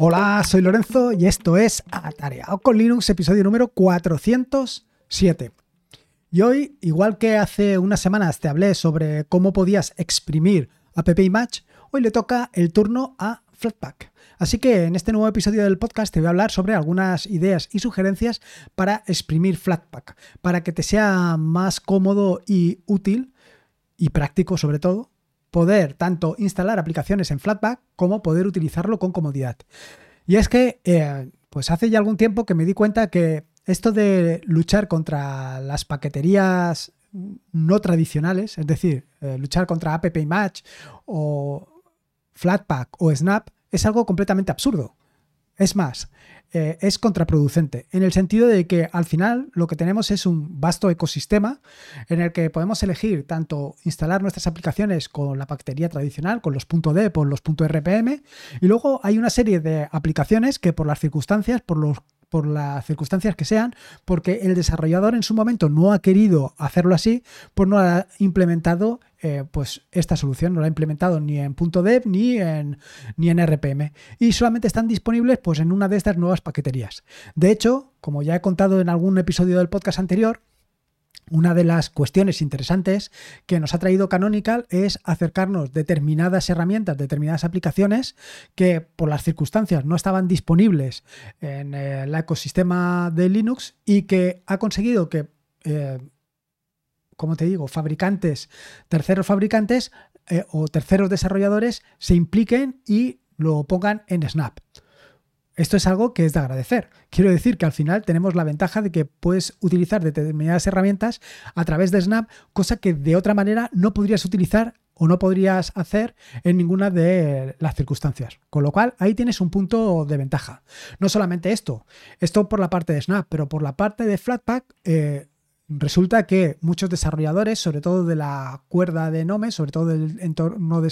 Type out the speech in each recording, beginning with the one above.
Hola, soy Lorenzo y esto es Atareado con Linux, episodio número 407. Y hoy, igual que hace unas semanas te hablé sobre cómo podías exprimir app Match, hoy le toca el turno a Flatpak. Así que en este nuevo episodio del podcast te voy a hablar sobre algunas ideas y sugerencias para exprimir Flatpak, para que te sea más cómodo y útil y práctico sobre todo poder tanto instalar aplicaciones en Flatpak como poder utilizarlo con comodidad. Y es que, eh, pues hace ya algún tiempo que me di cuenta que esto de luchar contra las paqueterías no tradicionales, es decir, eh, luchar contra App Match o Flatpak o Snap, es algo completamente absurdo. Es más, eh, es contraproducente, en el sentido de que al final lo que tenemos es un vasto ecosistema en el que podemos elegir tanto instalar nuestras aplicaciones con la paquetería tradicional, con los .deb o los .rpm, y luego hay una serie de aplicaciones que por las circunstancias, por los por las circunstancias que sean, porque el desarrollador en su momento no ha querido hacerlo así, pues no ha implementado eh, pues esta solución, no la ha implementado ni en .dev ni en, ni en RPM y solamente están disponibles pues en una de estas nuevas paqueterías. De hecho, como ya he contado en algún episodio del podcast anterior, una de las cuestiones interesantes que nos ha traído Canonical es acercarnos determinadas herramientas, determinadas aplicaciones que por las circunstancias no estaban disponibles en el ecosistema de Linux y que ha conseguido que, eh, como te digo, fabricantes, terceros fabricantes eh, o terceros desarrolladores se impliquen y lo pongan en Snap. Esto es algo que es de agradecer. Quiero decir que al final tenemos la ventaja de que puedes utilizar determinadas herramientas a través de Snap, cosa que de otra manera no podrías utilizar o no podrías hacer en ninguna de las circunstancias. Con lo cual, ahí tienes un punto de ventaja. No solamente esto, esto por la parte de Snap, pero por la parte de Flatpak, eh, Resulta que muchos desarrolladores, sobre todo de la cuerda de Nome, sobre todo del entorno de,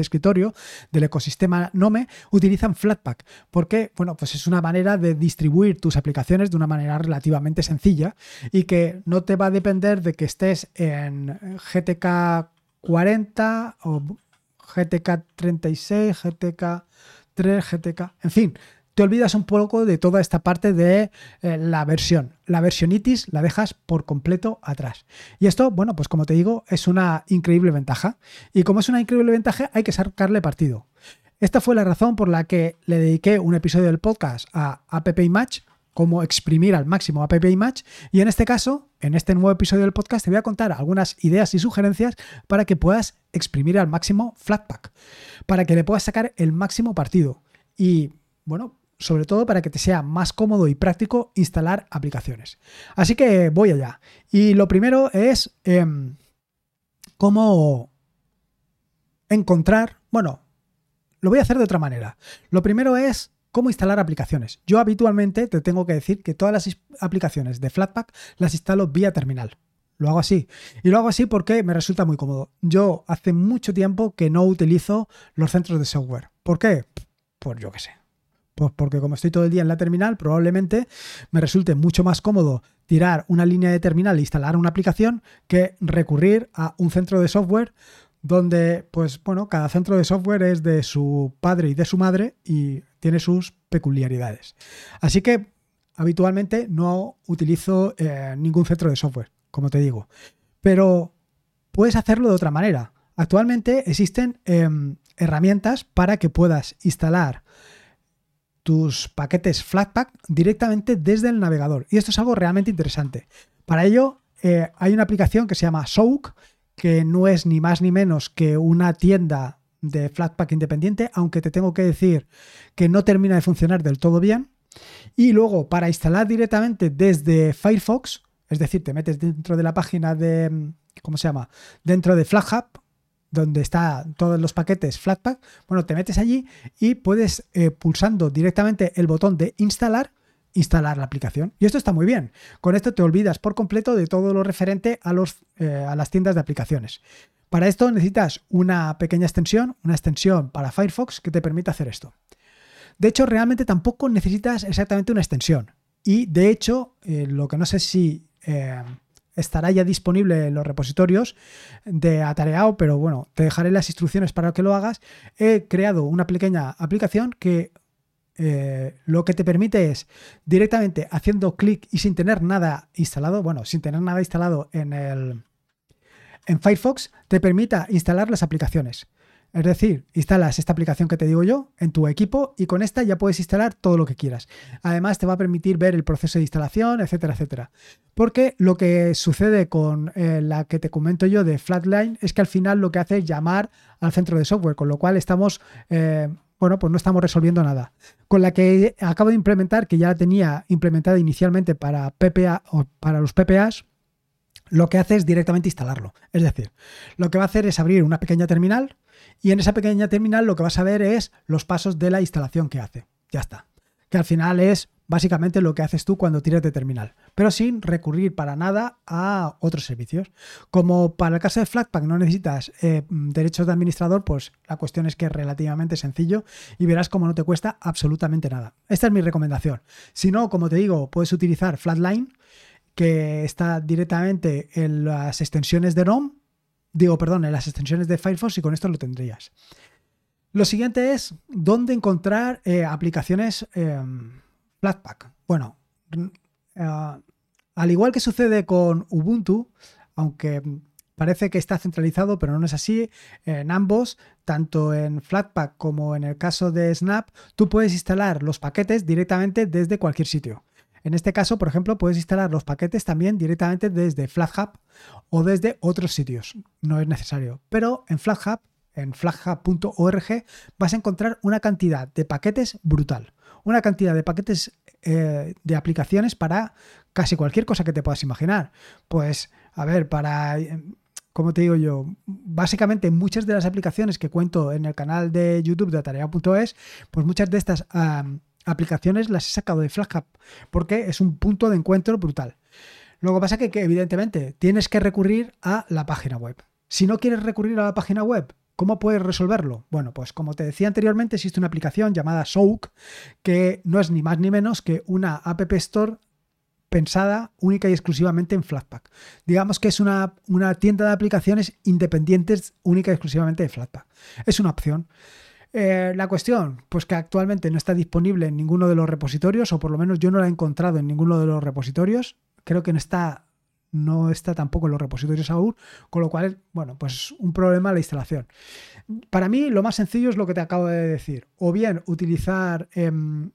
escritorio, del ecosistema Nome, utilizan Flatpak. Porque, bueno, pues es una manera de distribuir tus aplicaciones de una manera relativamente sencilla y que no te va a depender de que estés en GTK 40 o GTK 36, GTK 3, GTK, en fin, te olvidas un poco de toda esta parte de eh, la versión. La versionitis la dejas por completo atrás. Y esto, bueno, pues como te digo, es una increíble ventaja. Y como es una increíble ventaja, hay que sacarle partido. Esta fue la razón por la que le dediqué un episodio del podcast a App Match, cómo exprimir al máximo App Match. Y en este caso, en este nuevo episodio del podcast, te voy a contar algunas ideas y sugerencias para que puedas exprimir al máximo Flatpak, para que le puedas sacar el máximo partido. Y bueno, sobre todo para que te sea más cómodo y práctico instalar aplicaciones. Así que voy allá. Y lo primero es em, cómo encontrar, bueno, lo voy a hacer de otra manera. Lo primero es cómo instalar aplicaciones. Yo habitualmente te tengo que decir que todas las aplicaciones de Flatpak las instalo vía terminal. Lo hago así. Y lo hago así porque me resulta muy cómodo. Yo hace mucho tiempo que no utilizo los centros de software. ¿Por qué? Por yo qué sé. Pues porque como estoy todo el día en la terminal, probablemente me resulte mucho más cómodo tirar una línea de terminal e instalar una aplicación que recurrir a un centro de software donde, pues bueno, cada centro de software es de su padre y de su madre y tiene sus peculiaridades. Así que habitualmente no utilizo eh, ningún centro de software, como te digo. Pero puedes hacerlo de otra manera. Actualmente existen em, herramientas para que puedas instalar tus paquetes Flatpak directamente desde el navegador. Y esto es algo realmente interesante. Para ello eh, hay una aplicación que se llama Soak, que no es ni más ni menos que una tienda de Flatpak independiente, aunque te tengo que decir que no termina de funcionar del todo bien. Y luego para instalar directamente desde Firefox, es decir, te metes dentro de la página de, ¿cómo se llama? Dentro de FlatHub, donde están todos los paquetes Flatpak, bueno, te metes allí y puedes, eh, pulsando directamente el botón de instalar, instalar la aplicación. Y esto está muy bien. Con esto te olvidas por completo de todo lo referente a, los, eh, a las tiendas de aplicaciones. Para esto necesitas una pequeña extensión, una extensión para Firefox que te permita hacer esto. De hecho, realmente tampoco necesitas exactamente una extensión. Y de hecho, eh, lo que no sé si estará ya disponible en los repositorios de Atareado, pero bueno, te dejaré las instrucciones para que lo hagas. He creado una pequeña aplicación que eh, lo que te permite es directamente haciendo clic y sin tener nada instalado, bueno, sin tener nada instalado en el en Firefox, te permita instalar las aplicaciones. Es decir, instalas esta aplicación que te digo yo en tu equipo y con esta ya puedes instalar todo lo que quieras. Además, te va a permitir ver el proceso de instalación, etcétera, etcétera. Porque lo que sucede con eh, la que te comento yo de Flatline es que al final lo que hace es llamar al centro de software, con lo cual estamos, eh, bueno, pues no estamos resolviendo nada. Con la que acabo de implementar, que ya la tenía implementada inicialmente para PPA o para los PPAs, lo que hace es directamente instalarlo. Es decir, lo que va a hacer es abrir una pequeña terminal y en esa pequeña terminal lo que vas a ver es los pasos de la instalación que hace. Ya está. Que al final es básicamente lo que haces tú cuando tiras de terminal, pero sin recurrir para nada a otros servicios. Como para el caso de Flatpak no necesitas eh, derechos de administrador, pues la cuestión es que es relativamente sencillo y verás cómo no te cuesta absolutamente nada. Esta es mi recomendación. Si no, como te digo, puedes utilizar Flatline, que está directamente en las extensiones de ROM digo, perdón, en las extensiones de Firefox y con esto lo tendrías. Lo siguiente es dónde encontrar eh, aplicaciones em, Flatpak. Bueno, eh, al igual que sucede con Ubuntu, aunque parece que está centralizado, pero no es así, en ambos, tanto en Flatpak como en el caso de Snap, tú puedes instalar los paquetes directamente desde cualquier sitio. En este caso, por ejemplo, puedes instalar los paquetes también directamente desde FlatHub o desde otros sitios. No es necesario. Pero en FlatHub, en flathub.org, vas a encontrar una cantidad de paquetes brutal. Una cantidad de paquetes eh, de aplicaciones para casi cualquier cosa que te puedas imaginar. Pues, a ver, para eh, como te digo yo, básicamente muchas de las aplicaciones que cuento en el canal de YouTube de Tarea.es, pues muchas de estas aplicaciones las he sacado de FlashHub porque es un punto de encuentro brutal. Pasa que, que evidentemente tienes que recurrir a la página web. Si no quieres recurrir a la página web, ¿Cómo puedes resolverlo? Bueno, pues como te decía anteriormente, existe una aplicación llamada Soak que no es ni más ni menos que una App Store pensada única y exclusivamente en Flatpak. Digamos que es una, una, tienda de aplicaciones independientes única y exclusivamente de Flatpak. Es una opción. Eh, la cuestión, pues que actualmente no está disponible en ninguno de los repositorios, o por lo menos yo no la he encontrado en ninguno de los repositorios. Creo que no está, no está tampoco en los repositorios aún, con lo cual, bueno, pues un problema la instalación. Para mí, lo más sencillo es lo que te acabo de decir. O bien utilizar em,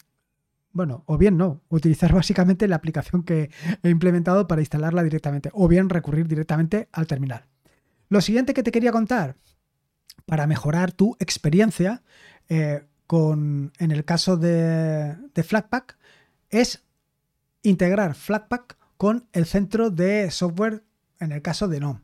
bueno, o bien no, utilizar básicamente la aplicación que he implementado para instalarla directamente, o bien recurrir directamente al terminal. Lo siguiente que te quería contar, para mejorar tu experiencia eh, con, en el caso de, Flatpak es integrar Flatpak con el centro de software en el caso de NOM.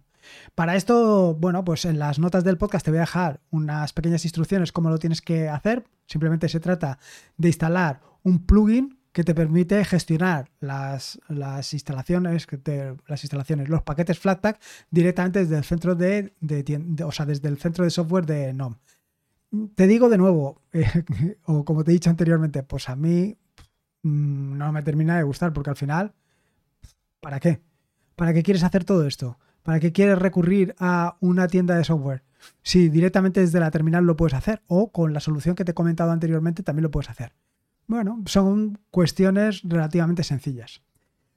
Para esto, bueno, pues en las notas del podcast te voy a dejar unas pequeñas instrucciones cómo lo tienes que hacer. Simplemente se trata de instalar un plugin que te permite gestionar las, las instalaciones, las instalaciones, los paquetes Flatpak directamente desde el centro de, o sea, desde el centro de software de NOM. Te digo de nuevo, o como te he dicho anteriormente, pues a mí mm, no me termina de gustar porque al final, ¿para qué? ¿Para qué quieres hacer todo esto? ¿Para qué quieres recurrir a una tienda de software? Si directamente desde la terminal lo puedes hacer o con la solución que te he comentado anteriormente también lo puedes hacer. Bueno, son cuestiones relativamente sencillas.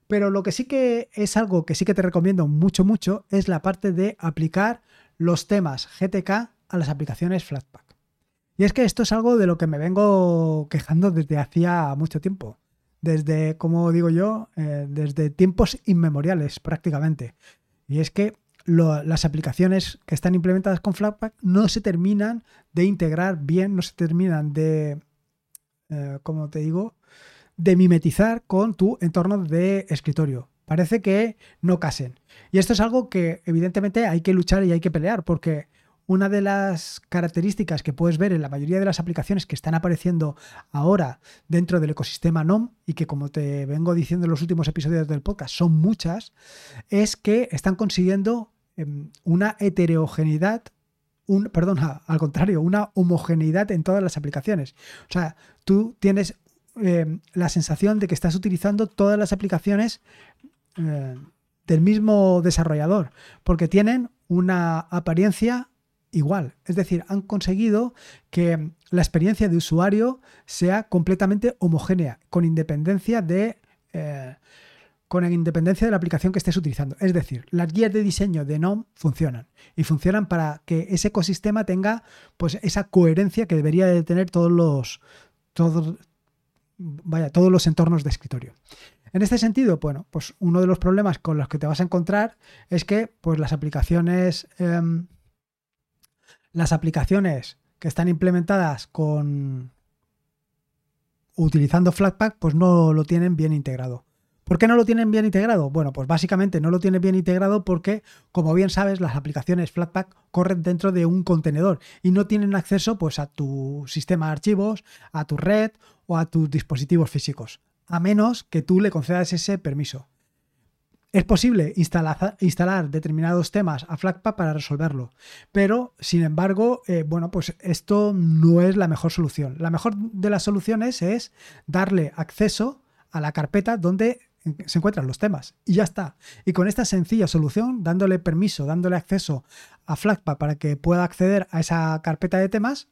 Pero lo que sí que es algo que sí que te recomiendo mucho, mucho, es la parte de aplicar los temas GTK a las aplicaciones Flatpak. Y es que esto es algo de lo que me vengo quejando desde hacía mucho tiempo. Desde, como digo yo, eh, desde tiempos inmemoriales prácticamente. Y es que las aplicaciones que están implementadas con Flatpak no se terminan de integrar bien, no se terminan de eh, como te digo, de mimetizar con tu entorno de escritorio. Parece que no casen. Y esto es algo que evidentemente hay que luchar y hay que pelear porque una de las características que puedes ver en la mayoría de las aplicaciones que están apareciendo ahora dentro del ecosistema NOM y que como te vengo diciendo en los últimos episodios del podcast son muchas, es que están consiguiendo em, una heterogeneidad perdón, al contrario, una homogeneidad en todas las aplicaciones. O sea, tú tienes eh, la sensación de que estás utilizando todas las aplicaciones eh, del mismo desarrollador, porque tienen una apariencia igual. Es decir, han conseguido que la experiencia de usuario sea completamente homogénea, con independencia de... Eh, con independencia de la aplicación que estés utilizando. Es decir, las guías de diseño de NOM funcionan y funcionan para que ese ecosistema tenga pues esa coherencia que debería de tener todos los todos vaya, todos los entornos de escritorio. En este sentido, bueno, pues uno de los problemas con los que te vas a encontrar es que pues las aplicaciones em, las aplicaciones que están implementadas con utilizando Flatpak pues no lo tienen bien integrado. ¿Por qué no lo tienen bien integrado? Bueno, pues básicamente no lo tienen bien integrado porque, como bien sabes, las aplicaciones Flatpak corren dentro de un contenedor y no tienen acceso pues, a tu sistema de archivos, a tu red o a tus dispositivos físicos, a menos que tú le concedas ese permiso. Es posible instalar, determinados temas a Flatpak para resolverlo, pero sin embargo, eh, bueno, pues esto no es la mejor solución. La mejor de las soluciones es darle acceso a la carpeta donde se encuentran los temas y ya está. Y con esta sencilla solución, dándole permiso, dándole acceso a Flatpak para que pueda acceder a esa carpeta de temas,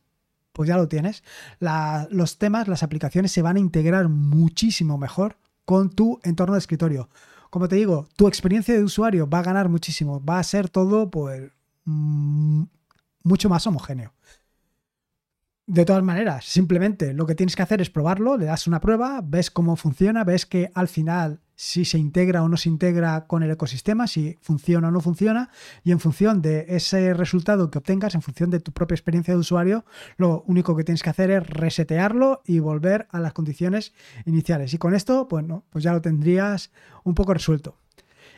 pues ya lo tienes. los temas, las aplicaciones se van a integrar muchísimo mejor con tu entorno de escritorio. Como te digo, tu experiencia de usuario va a ganar muchísimo, va a ser todo pues mm, mucho más homogéneo. De todas maneras, simplemente lo que tienes que hacer es probarlo, le das una prueba, ves cómo funciona, ves que al final si se integra o no se integra con el ecosistema, si funciona o no funciona, y en función de ese resultado que obtengas, en función de tu propia experiencia de usuario, lo único que tienes que hacer es resetearlo y volver a las condiciones iniciales. Y con esto, pues, pues ya lo tendrías un poco resuelto.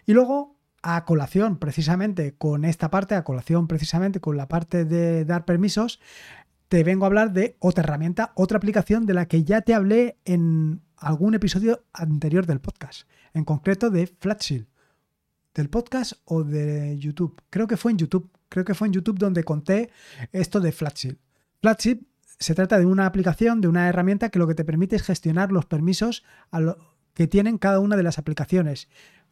Y luego, a colación precisamente con esta parte, a colación precisamente con la parte de dar permisos, te vengo a hablar de otra herramienta, otra aplicación de la que ya te hablé en algún episodio anterior del podcast, en concreto de Flatshield, del podcast o de YouTube. Creo que fue en YouTube, creo que fue en YouTube donde conté esto de Flatshield. Flatshield se trata de una aplicación, de una herramienta que lo que te permite es gestionar los permisos que tienen cada una de las aplicaciones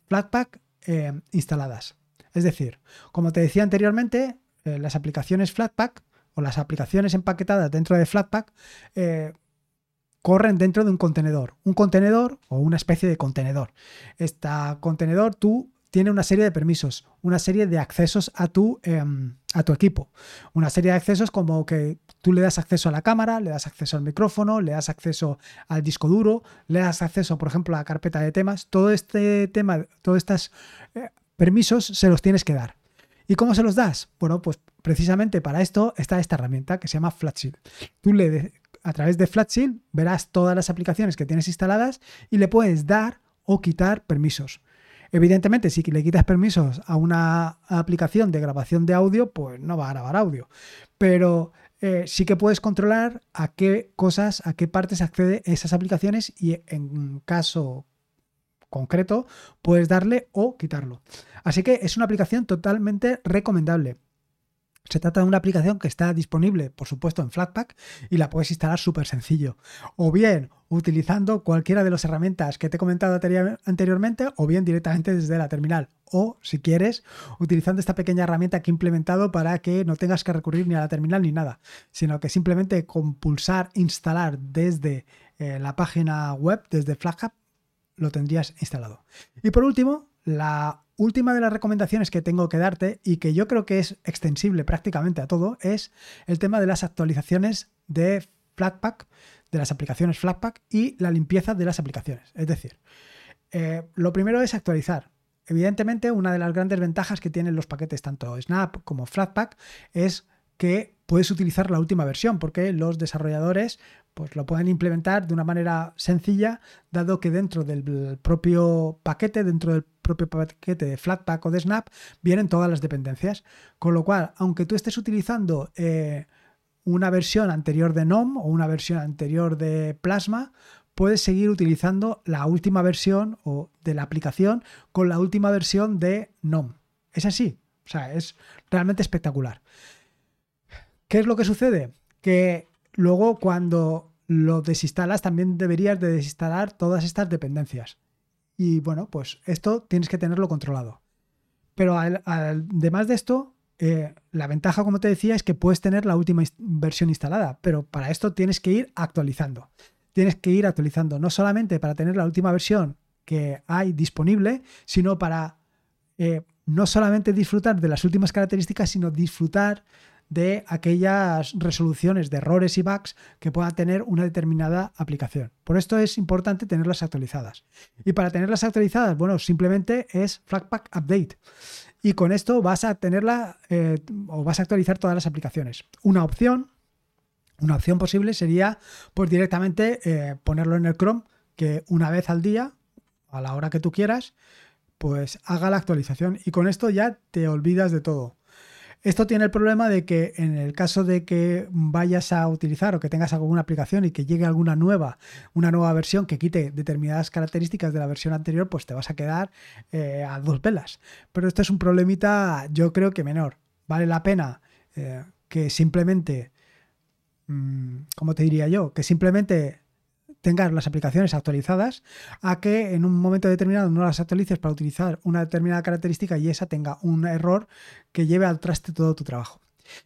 Flatpak eh, instaladas. Es decir, como te decía anteriormente, eh, las aplicaciones Flatpak o las aplicaciones empaquetadas dentro de Flatpak eh, corren dentro de un contenedor. Un contenedor o una especie de contenedor. Este contenedor tú tiene una serie de permisos, una serie de accesos a tu, em, a tu equipo. Una serie de accesos como que tú le das acceso a la cámara, le das acceso al micrófono, le das acceso al disco duro, le das acceso, por ejemplo, a la carpeta de temas. Todo este tema, todos estos eh, permisos se los tienes que dar. ¿Y cómo se los das? Bueno, pues precisamente para esto está esta herramienta que se llama Flatshield. Tú le, a través de Flatshield verás todas las aplicaciones que tienes instaladas y le puedes dar o quitar permisos. Evidentemente, si le quitas permisos a una aplicación de grabación de audio, pues no va a grabar audio. Pero eh, sí que puedes controlar a qué cosas, a qué partes accede esas aplicaciones y en caso concreto puedes darle o quitarlo. Así que es una aplicación totalmente recomendable. Se trata de una aplicación que está disponible, por supuesto, en Flatpak y la puedes instalar súper sencillo. O bien utilizando cualquiera de las herramientas que te he comentado anteriormente, o bien directamente desde la terminal. O, si quieres, utilizando esta pequeña herramienta que he implementado para que no tengas que recurrir ni a la terminal ni nada, sino que simplemente con pulsar instalar desde eh, la página web, desde Flathub, lo tendrías instalado. Y por último, la última de las recomendaciones que tengo que darte y que yo creo que es extensible prácticamente a todo es el tema de las actualizaciones de Flatpak, de las aplicaciones Flatpak y la limpieza de las aplicaciones. Es decir, eh, lo primero es actualizar. Evidentemente, una de las grandes ventajas que tienen los paquetes tanto Snap como Flatpak es que puedes utilizar la última versión porque los desarrolladores pues lo pueden implementar de una manera sencilla dado que dentro del propio paquete, dentro del propio paquete de Flatpak o de Snap vienen todas las dependencias. Con lo cual, aunque tú estés utilizando eh, una versión anterior de NOM o una versión anterior de Plasma, puedes seguir utilizando la última versión o de la aplicación con la última versión de NOM. Es así. O sea, es realmente espectacular. ¿Qué es lo que sucede? Que luego cuando lo desinstalas también deberías de desinstalar todas estas dependencias. Y bueno, pues esto tienes que tenerlo controlado. Pero además de esto, eh, la ventaja, como te decía, es que puedes tener la última versión instalada, pero para esto tienes que ir actualizando. Tienes que ir actualizando, no solamente para tener la última versión que hay disponible, sino para eh, no solamente disfrutar de las últimas características, sino disfrutar de aquellas resoluciones de errores y bugs que pueda tener una determinada aplicación. Por esto es importante tenerlas actualizadas. Y para tenerlas actualizadas, bueno, simplemente es Flatpak Update. Y con esto vas a tenerla eh, o vas a actualizar todas las aplicaciones. Una opción, una opción posible sería pues directamente eh, ponerlo en el Chrome que una vez al día, a la hora que tú quieras, pues haga la actualización y con esto ya te olvidas de todo. Esto tiene el problema de que en el caso de que vayas a utilizar o que tengas alguna aplicación y que llegue alguna nueva, una nueva versión que quite determinadas características de la versión anterior, pues te vas a quedar eh, a dos velas. Pero esto es un problemita yo creo que menor. Vale la pena eh, que simplemente, mm, ¿cómo te diría yo? Que simplemente tengas las aplicaciones actualizadas a que en un momento determinado no las actualices para utilizar una determinada característica y esa tenga un error que lleve al traste todo tu trabajo.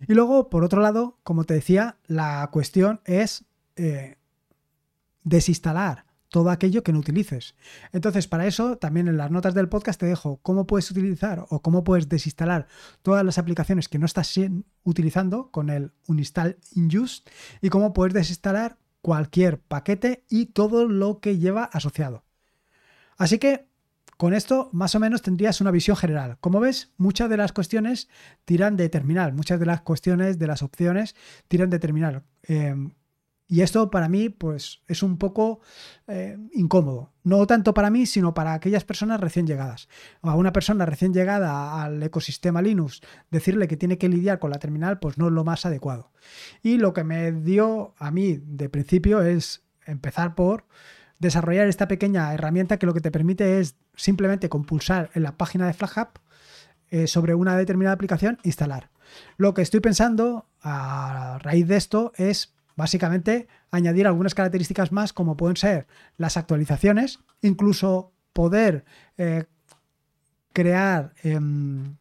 Y luego, por otro lado, como te decía, la cuestión es eh, desinstalar todo aquello que no utilices. Entonces, para eso, también en las notas del podcast te dejo cómo puedes utilizar o cómo puedes desinstalar todas las aplicaciones que no estás utilizando con el uninstall in use y cómo puedes desinstalar cualquier paquete y todo lo que lleva asociado. Así que con esto más o menos tendrías una visión general. Como ves, muchas de las cuestiones tiran de terminal, muchas de las cuestiones de las opciones tiran de terminal. Em, y esto para mí pues es un poco eh, incómodo. No tanto para mí, sino para aquellas personas recién llegadas. A una persona recién llegada al ecosistema Linux, decirle que tiene que lidiar con la terminal, pues no es lo más adecuado. Y lo que me dio a mí de principio es empezar por desarrollar esta pequeña herramienta que lo que te permite es simplemente compulsar en la página de FlagHub eh, sobre una determinada aplicación, instalar. Lo que estoy pensando a raíz de esto es Básicamente, añadir algunas características más como pueden ser las actualizaciones, incluso poder eh, crear em,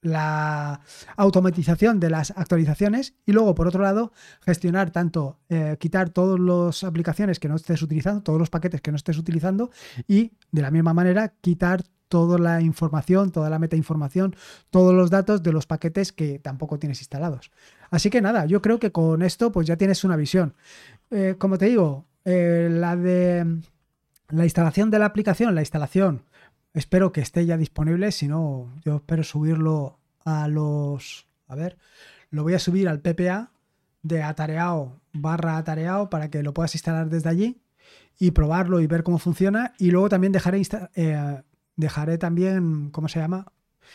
la automatización de las actualizaciones y luego por otro lado gestionar tanto eh, quitar todas las aplicaciones que no estés utilizando todos los paquetes que no estés utilizando y de la misma manera quitar toda la información, toda la metainformación, todos los datos de los paquetes que tampoco tienes instalados. Así que nada, yo creo que con esto pues ya tienes una visión. Eh, como te digo, eh, la de la instalación de la aplicación, la instalación, espero que esté ya disponible, si no, yo espero subirlo a los... A ver, lo voy a subir al PPA de atareado barra atareado para que lo puedas instalar desde allí y probarlo y ver cómo funciona. Y luego también dejaré eh, dejaré también, ¿cómo se llama?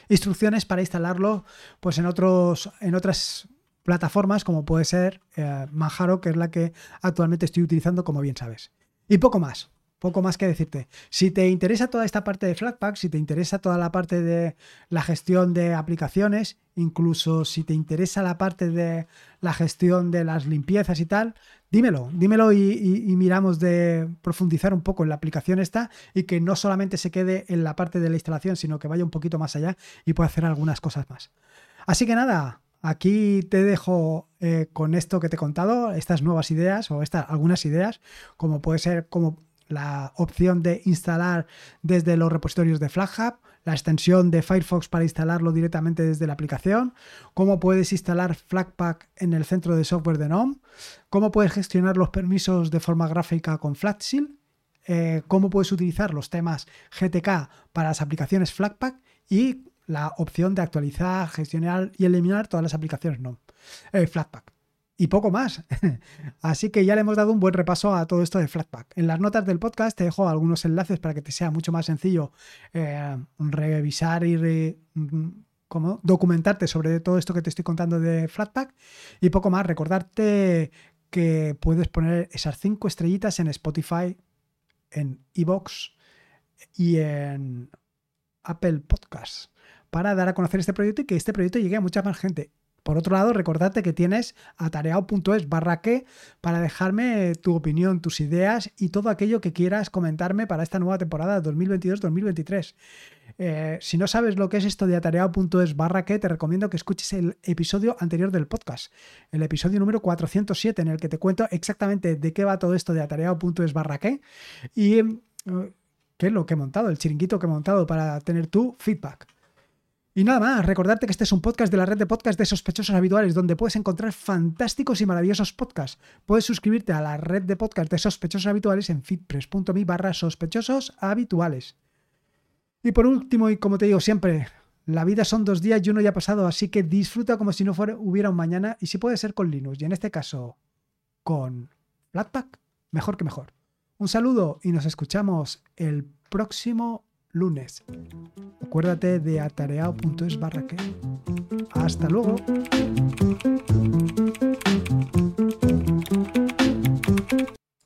Instrucciones para instalarlo pues en, otros, en otras plataformas como puede ser eh, Manjaro, que es la que actualmente estoy utilizando, como bien sabes. Y poco más poco más que decirte. Si te interesa toda esta parte de Flatpak, si te interesa toda la parte de la gestión de aplicaciones, incluso si te interesa la parte de la gestión de las limpiezas y tal, dímelo, dímelo y, miramos de profundizar un poco en la aplicación esta y que no solamente se quede en la parte de la instalación, sino que vaya un poquito más allá y pueda hacer algunas cosas más. Así que nada, Aquí te dejo eh, con esto que te he contado, estas nuevas ideas o estas algunas ideas, como puede ser como la opción de instalar desde los repositorios de FlagHub, la extensión de Firefox para instalarlo directamente desde la aplicación, cómo puedes instalar Flatpak en el centro de software de GNOME, cómo puedes gestionar los permisos de forma gráfica con Flatshell, eh, cómo puedes utilizar los temas GTK para las aplicaciones Flatpak y la opción de actualizar, gestionar y eliminar todas las aplicaciones GNOME, eh, Flatpak y poco más. Así que ya le hemos dado un buen repaso a todo esto de Flatpak. En las notas del podcast te dejo algunos enlaces para que te sea mucho más sencillo eh, revisar y mm, documentarte sobre todo esto que te estoy contando de Flatpak. Y poco más, recordarte que puedes poner esas cinco estrellitas en Spotify, en Evox y en Apple Podcasts para dar a conocer este proyecto y que este proyecto llegue a mucha más gente. Por otro lado, recordarte que tienes atareado.es barra que para dejarme tu opinión, tus ideas y todo aquello que quieras comentarme para esta nueva temporada 2022-2023. Eh, si no sabes lo que es esto de atareado.es barra que, te recomiendo que escuches el episodio anterior del podcast, el episodio número 407, en el que te cuento exactamente de qué va todo esto de atareado.es barra que y eh, qué es lo que he montado, el chiringuito que he montado para tener tu feedback. Y nada más, recordarte que este es un podcast de la red de podcast de sospechosos habituales, donde puedes encontrar fantásticos y maravillosos podcasts. Puedes suscribirte a la red de podcast de sospechosos habituales en fitpress.me barra sospechosos habituales. Y por último, y como te digo siempre, la vida son dos días y uno ya ha pasado, así que disfruta como si no fuera, hubiera un mañana y si puede ser con Linux, y en este caso con Flatpak, mejor que mejor. Un saludo y nos escuchamos el próximo lunes. Acuérdate de atareado.es barra que. Hasta luego.